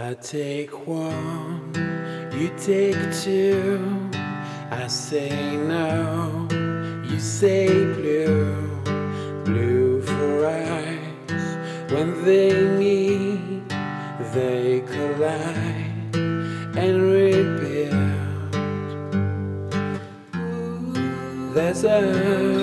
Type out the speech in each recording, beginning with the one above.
I take one, you take two. I say no, you say blue. Blue for eyes when they meet, they collide and rebuild. There's a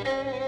Malagina yalulung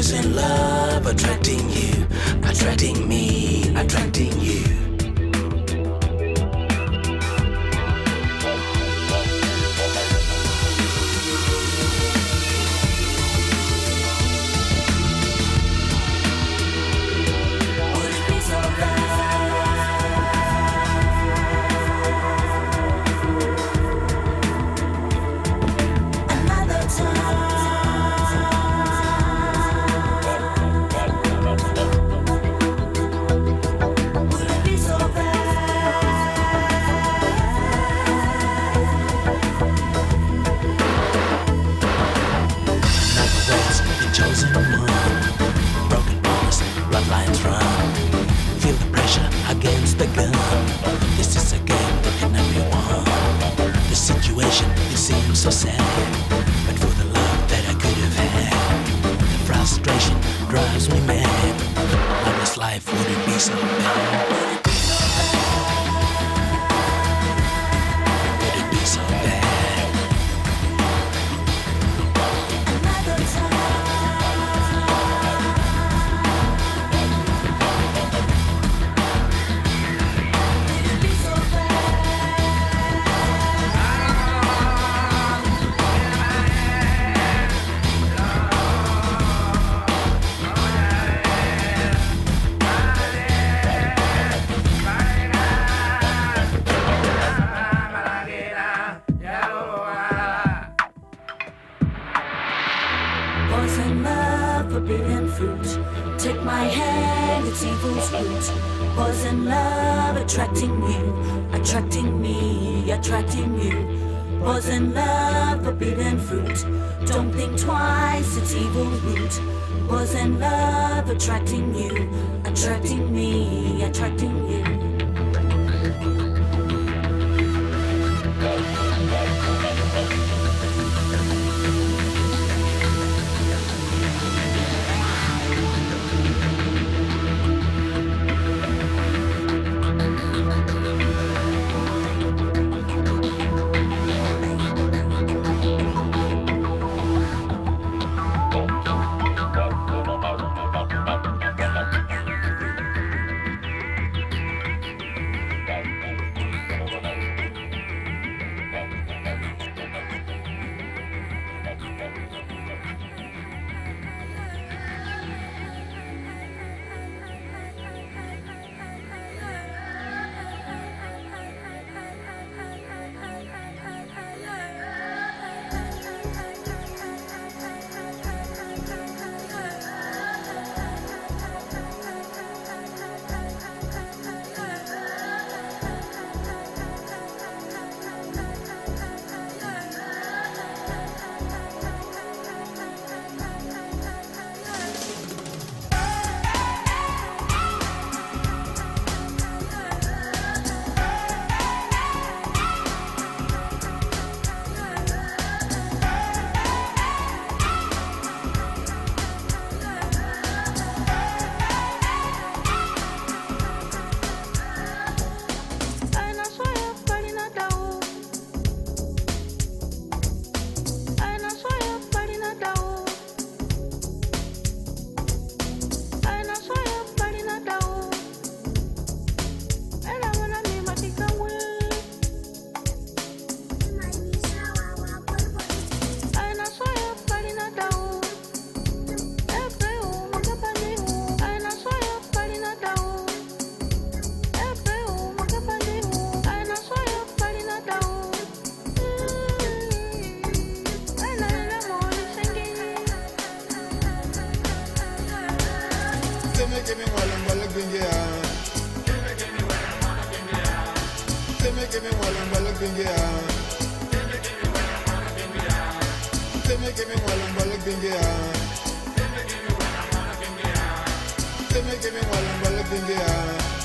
was in love, attracting you, attracting me, attracting you. life wouldn't be so bad. Give me one and well bingy ah. Give me give me one and well bingy ah. Give me give me one and well bingy ah. Afterwards, you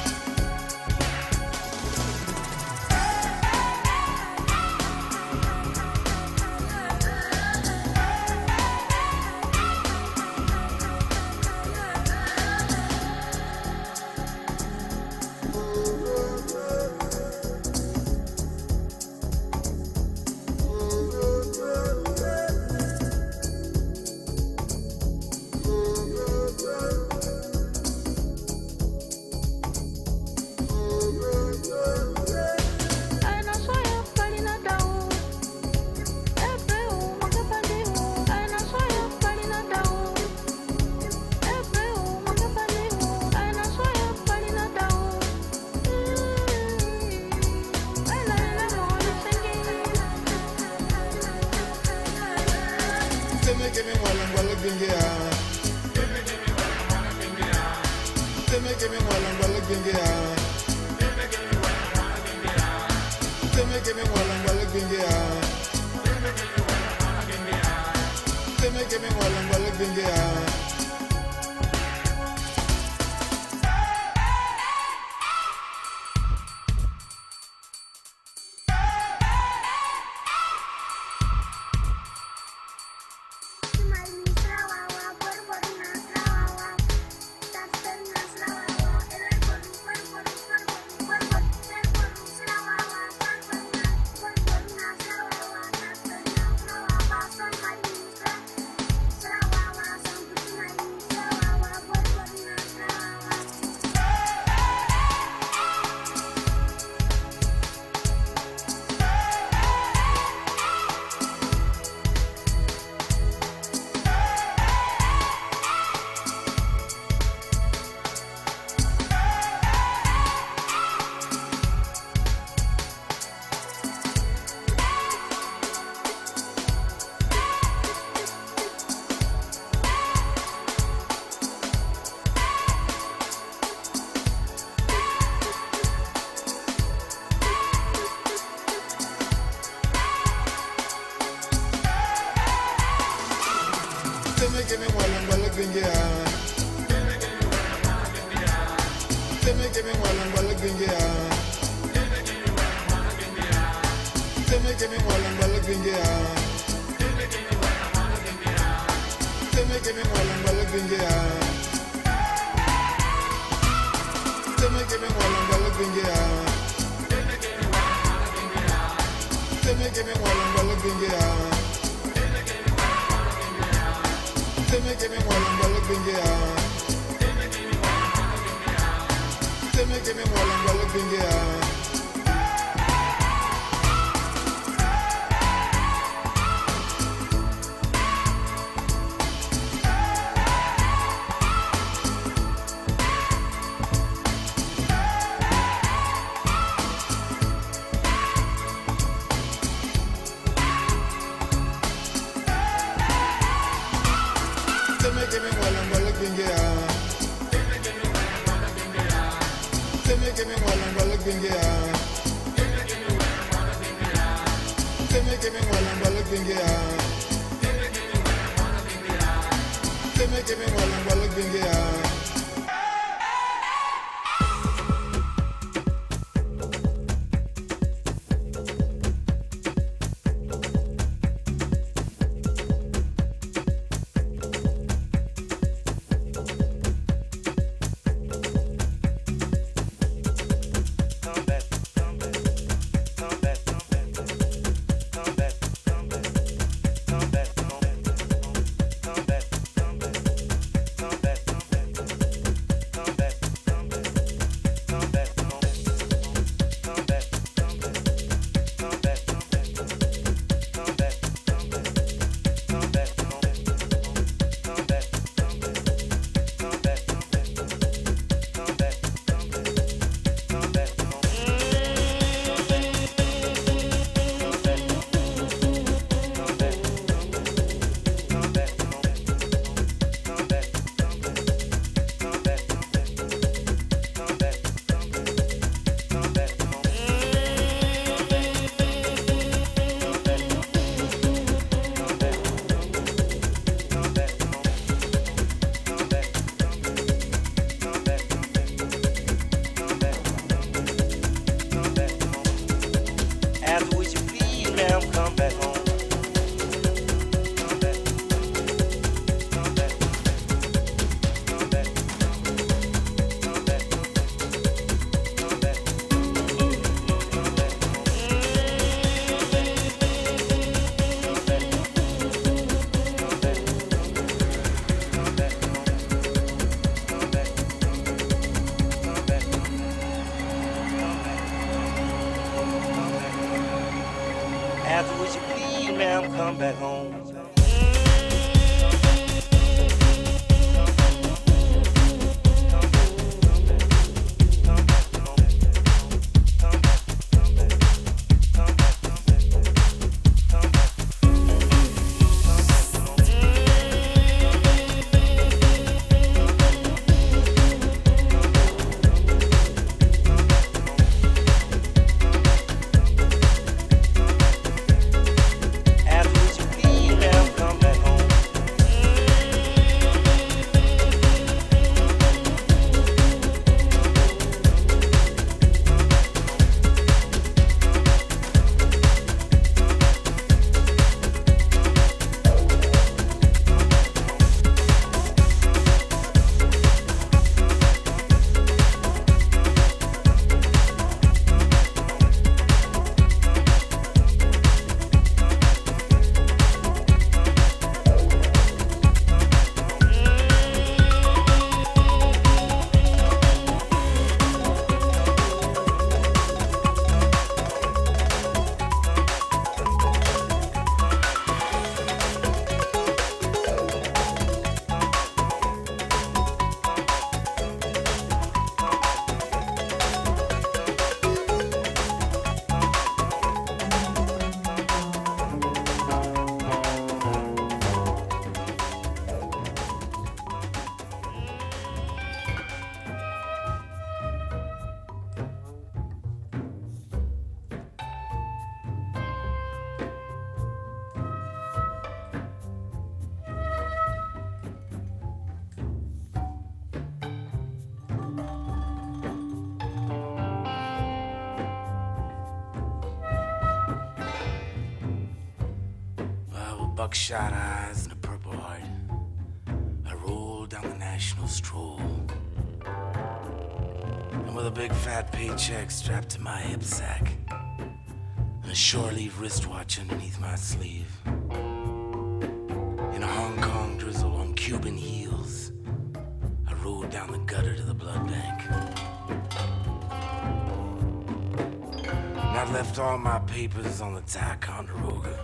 left all my papers on the Ticonderoga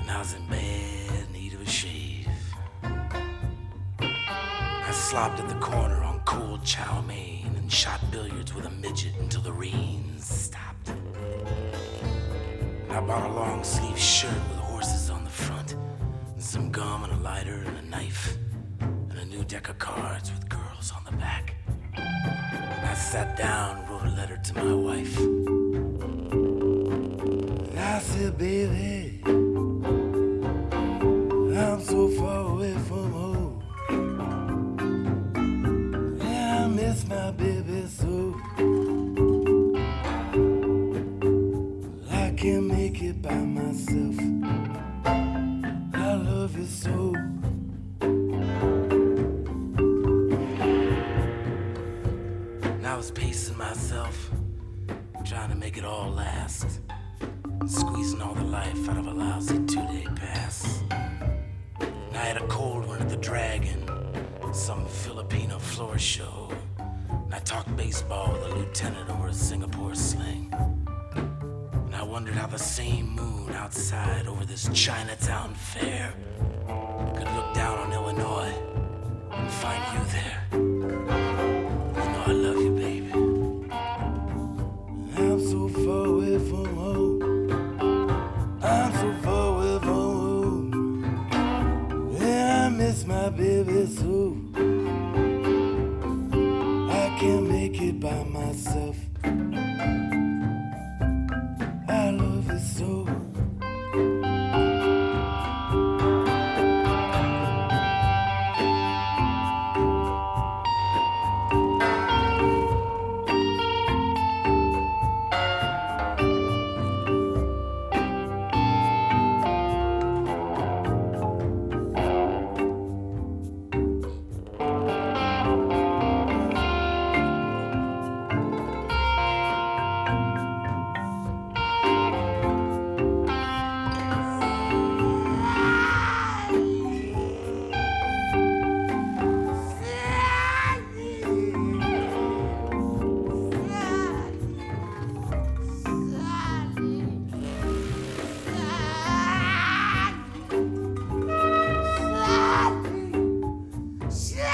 and I was in bad need of a shave. I slopped at the corner on cold chow mein and shot billiards with a midget until the rain stopped. And I bought a long sleeve shirt with horses on the front, and some gum and a lighter and a knife, and a new deck of cards with girls on the back. I sat down wrote a letter to my wife. I said, baby. I'm so far away from home. Yeah, I miss my baby so. I can't make it by myself. I love you so. And I was pacing myself, trying to make it all last. Squeezing all the life out of a lousy two day pass. And I had a cold one at the Dragon, some Filipino floor show. And I talked baseball with a lieutenant over a Singapore sling. And I wondered how the same moon outside over this Chinatown fair could look down on Illinois and find. You Yeah.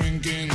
Heal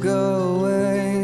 go away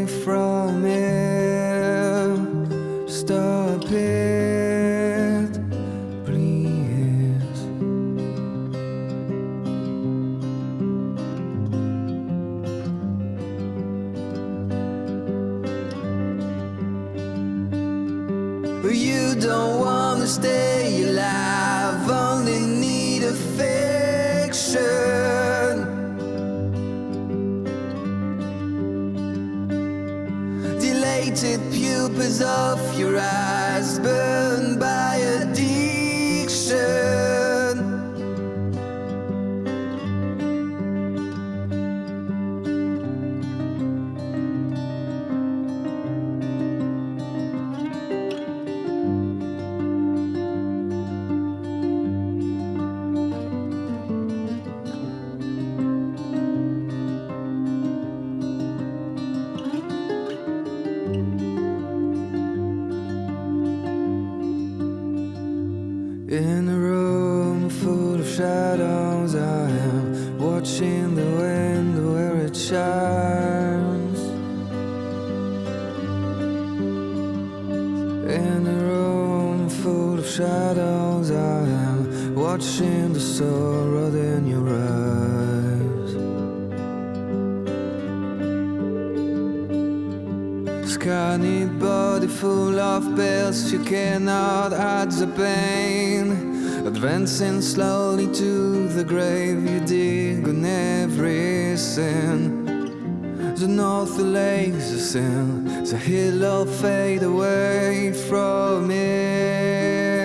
fade away from here.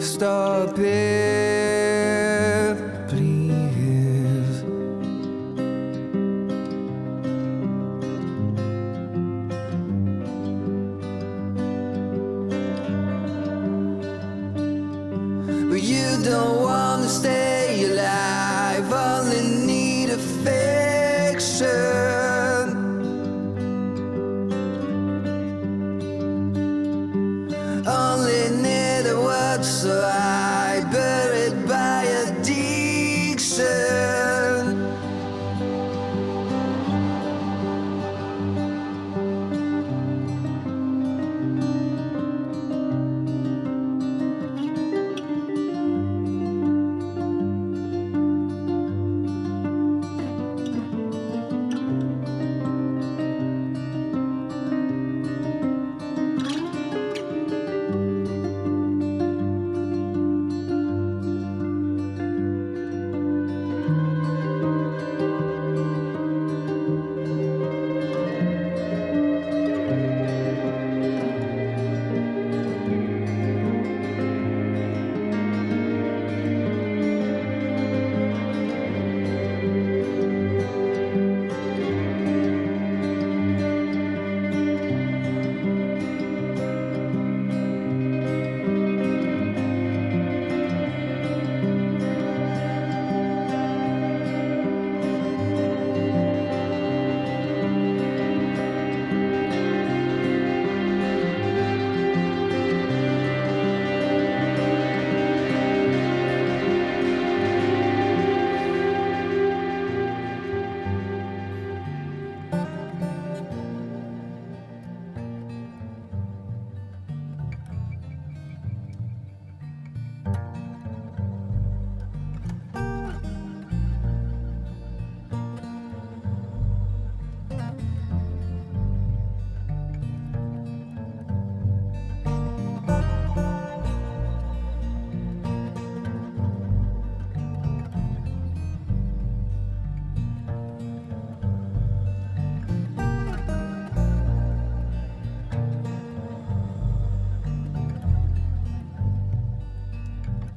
Stop it, please. But you don't wanna stay alive, only.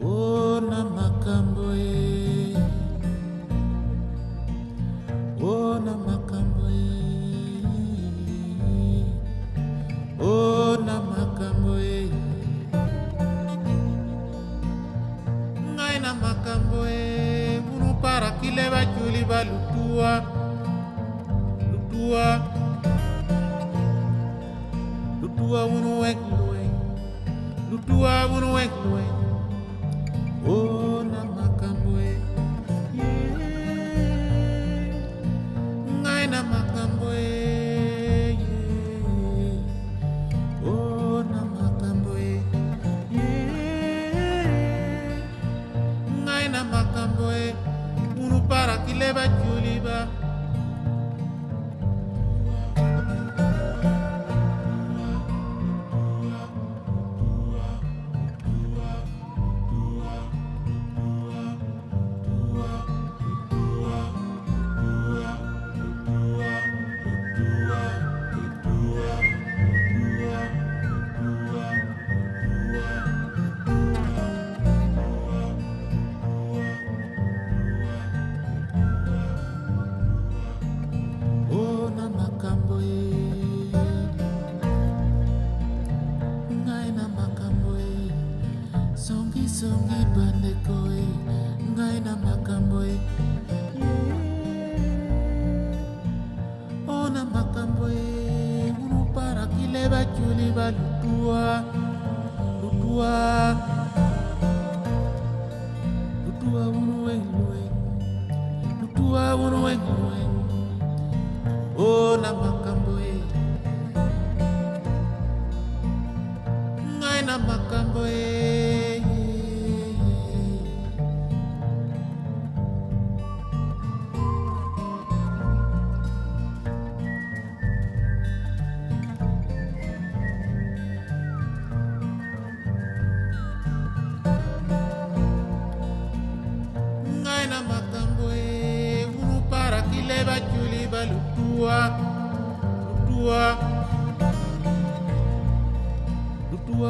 ona makambo ye na makambo egulu parakile baculi balutua lutua lutua